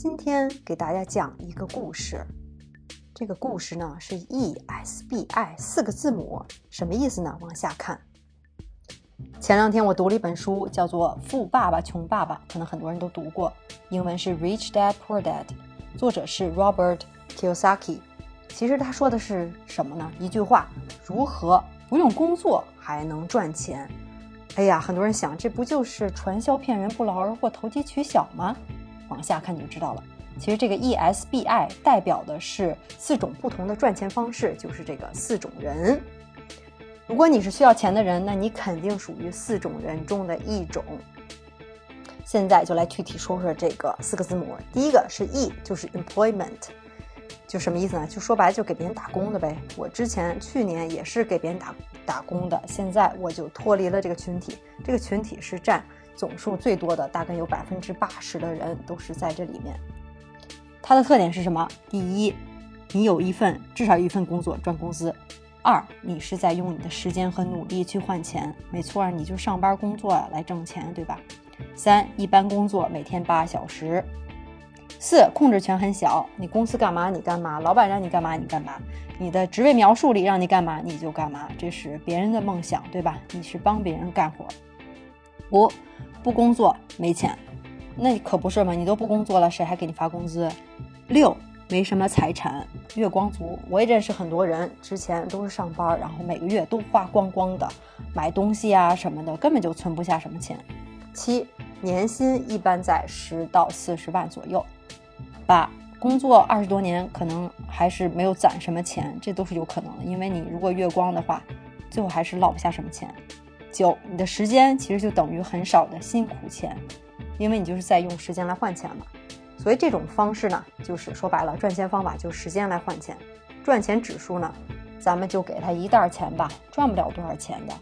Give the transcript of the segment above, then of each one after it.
今天给大家讲一个故事。这个故事呢是 E S B I 四个字母，什么意思呢？往下看。前两天我读了一本书，叫做《富爸爸穷爸爸》，可能很多人都读过，英文是 Rich Dad Poor Dad，作者是 Robert Kiyosaki。其实他说的是什么呢？一句话：如何不用工作还能赚钱？哎呀，很多人想，这不就是传销骗人、不劳而获、投机取巧吗？往下看你就知道了。其实这个 ESBI 代表的是四种不同的赚钱方式，就是这个四种人。如果你是需要钱的人，那你肯定属于四种人中的一种。现在就来具体说说这个四个字母。第一个是 E，就是 Employment，就什么意思呢？就说白了，就给别人打工的呗。我之前去年也是给别人打打工的，现在我就脱离了这个群体。这个群体是占总数最多的，大概有百分之八十的人都是在这里面。它的特点是什么？第一，你有一份至少一份工作赚工资；二，你是在用你的时间和努力去换钱，没错，你就上班工作来挣钱，对吧？三，一般工作每天八小时；四，控制权很小，你公司干嘛你干嘛，老板让你干嘛你干嘛，你的职位描述里让你干嘛你就干嘛，这是别人的梦想，对吧？你是帮别人干活。五，不工作没钱。那可不是嘛！你都不工作了，谁还给你发工资？六，没什么财产，月光族。我也认识很多人，之前都是上班，然后每个月都花光光的，买东西啊什么的，根本就存不下什么钱。七，年薪一般在十到四十万左右。八，工作二十多年，可能还是没有攒什么钱，这都是有可能的，因为你如果月光的话，最后还是落不下什么钱。九，你的时间其实就等于很少的辛苦钱。因为你就是在用时间来换钱嘛，所以这种方式呢，就是说白了，赚钱方法就是时间来换钱。赚钱指数呢，咱们就给他一袋钱吧，赚不了多少钱的。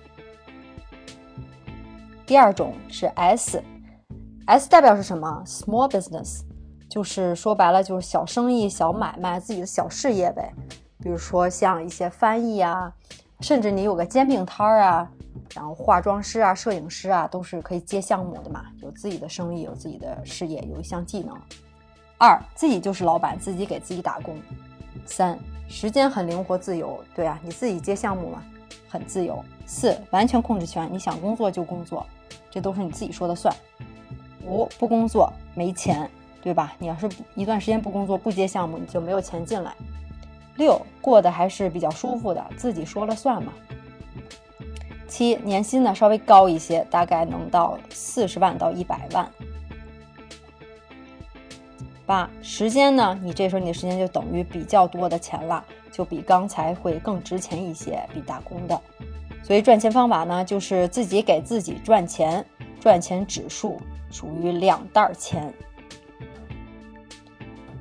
第二种是 S，S 代表是什么？Small business，就是说白了就是小生意、小买卖、自己的小事业呗。比如说像一些翻译啊，甚至你有个煎饼摊儿啊。然后化妆师啊、摄影师啊，都是可以接项目的嘛，有自己的生意，有自己的事业，有一项技能。二，自己就是老板，自己给自己打工。三，时间很灵活自由，对啊，你自己接项目嘛，很自由。四，完全控制权，你想工作就工作，这都是你自己说的算。五，不工作没钱，对吧？你要是一段时间不工作、不接项目，你就没有钱进来。六，过得还是比较舒服的，自己说了算嘛。七年薪呢稍微高一些，大概能到四十万到一百万。八时间呢，你这时候你的时间就等于比较多的钱了，就比刚才会更值钱一些，比打工的。所以赚钱方法呢，就是自己给自己赚钱，赚钱指数属于两袋钱。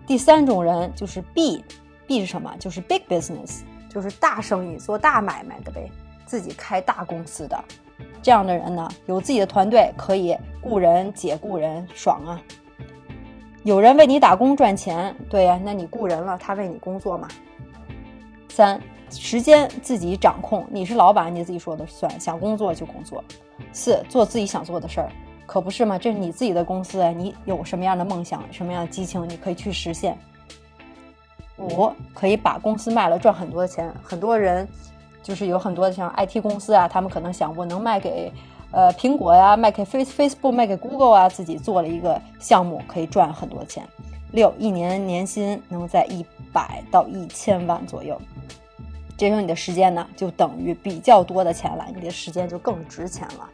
第三种人就是 B，B 是什么？就是 big business，就是大生意，做大买卖的呗。自己开大公司的这样的人呢，有自己的团队，可以雇人解雇人，爽啊！有人为你打工赚钱，对呀，那你雇人了，他为你工作嘛。三，时间自己掌控，你是老板，你自己说的算，想工作就工作。四，做自己想做的事儿，可不是吗？这是你自己的公司，你有什么样的梦想，什么样的激情，你可以去实现。五，可以把公司卖了赚很多钱，很多人。就是有很多的像 IT 公司啊，他们可能想我能卖给，呃，苹果呀，卖给 Face Facebook，卖给 Google 啊，自己做了一个项目，可以赚很多钱。六，一年年薪能在一百到一千万左右，这时候你的时间呢，就等于比较多的钱了，你的时间就更值钱了。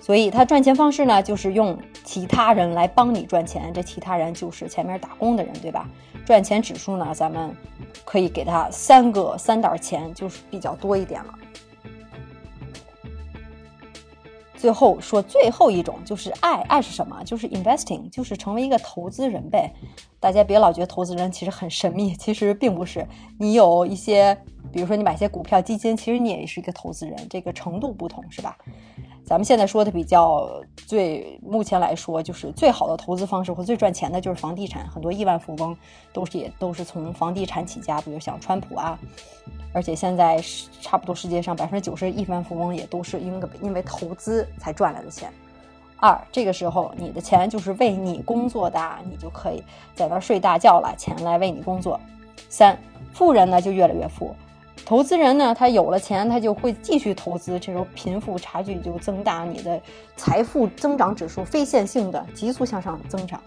所以他赚钱方式呢，就是用其他人来帮你赚钱，这其他人就是前面打工的人，对吧？赚钱指数呢，咱们可以给他三个三袋钱，就是比较多一点了。最后说最后一种就是爱，爱是什么？就是 investing，就是成为一个投资人呗。大家别老觉得投资人其实很神秘，其实并不是。你有一些，比如说你买些股票、基金，其实你也是一个投资人，这个程度不同，是吧？咱们现在说的比较最，目前来说就是最好的投资方式或最赚钱的就是房地产，很多亿万富翁都是也都是从房地产起家，比如像川普啊，而且现在是差不多世界上百分之九十亿万富翁也都是因为因为投资才赚来的钱，二，这个时候你的钱就是为你工作的，你就可以在那儿睡大觉了，钱来为你工作。三，富人呢就越来越富，投资人呢他有了钱，他就会继续投资，这时候贫富差距就增大，你的财富增长指数非线性的急速向上增长。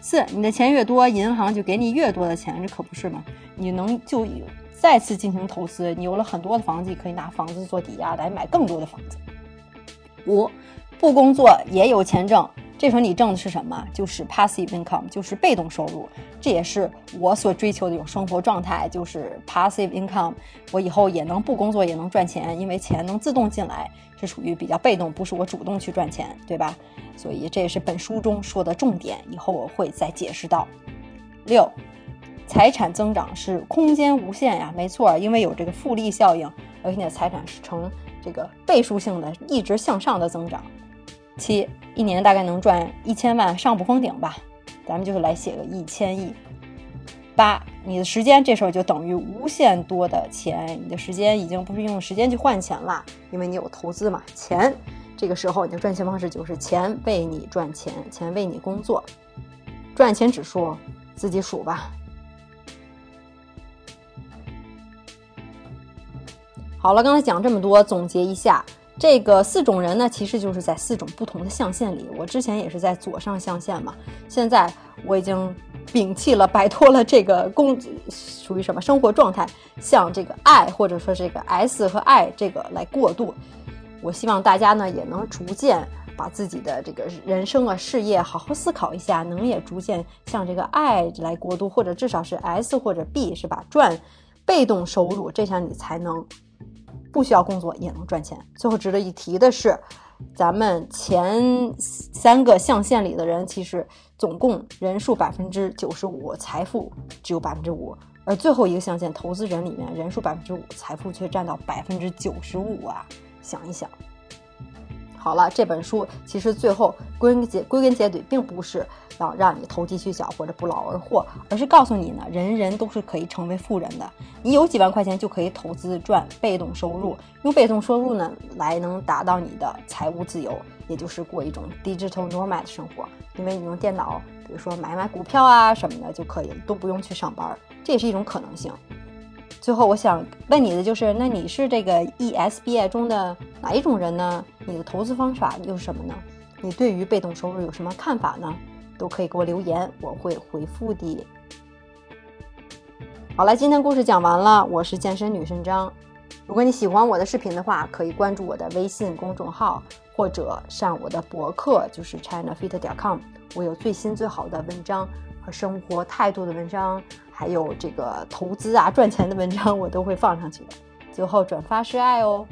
四，你的钱越多，银行就给你越多的钱，这可不是吗？你能就再次进行投资，你有了很多的房子，可以拿房子做抵押来买更多的房子。五。不工作也有钱挣，这时候你挣的是什么？就是 passive income，就是被动收入。这也是我所追求的一种生活状态，就是 passive income。我以后也能不工作也能赚钱，因为钱能自动进来，是属于比较被动，不是我主动去赚钱，对吧？所以这也是本书中说的重点，以后我会再解释到。六，财产增长是空间无限呀，没错，因为有这个复利效应，而且你的财产是呈这个倍数性的一直向上的增长。七一年大概能赚一千万上不封顶吧，咱们就是来写个一千亿。八，你的时间这时候就等于无限多的钱，你的时间已经不是用时间去换钱了，因为你有投资嘛。钱这个时候你的赚钱方式就是钱为你赚钱，钱为你工作。赚钱指数自己数吧。好了，刚才讲这么多，总结一下。这个四种人呢，其实就是在四种不同的象限里。我之前也是在左上象限嘛，现在我已经摒弃了，摆脱了这个工，属于什么生活状态，向这个爱或者说这个 S 和 I 这个来过渡。我希望大家呢也能逐渐把自己的这个人生啊、事业好好思考一下，能也逐渐向这个爱来过渡，或者至少是 S 或者 B 是吧？赚被动收入，这样你才能。不需要工作也能赚钱。最后值得一提的是，咱们前三个象限里的人，其实总共人数百分之九十五，财富只有百分之五；而最后一个象限投资人里面，人数百分之五，财富却占到百分之九十五啊！想一想。好了，这本书其实最后归根结归根结底，并不是要让你投机取巧或者不劳而获，而是告诉你呢，人人都是可以成为富人的。你有几万块钱就可以投资赚被动收入，用被动收入呢来能达到你的财务自由，也就是过一种 digital nomad 的生活。因为你用电脑，比如说买买股票啊什么的就可以，都不用去上班，这也是一种可能性。最后，我想问你的就是，那你是这个 ESBI 中的哪一种人呢？你的投资方法又是什么呢？你对于被动收入有什么看法呢？都可以给我留言，我会回复的。好了，今天故事讲完了，我是健身女神张。如果你喜欢我的视频的话，可以关注我的微信公众号，或者上我的博客，就是 chinafit 点 com，我有最新最好的文章和生活态度的文章。还有这个投资啊、赚钱的文章，我都会放上去的。最后转发是爱哦。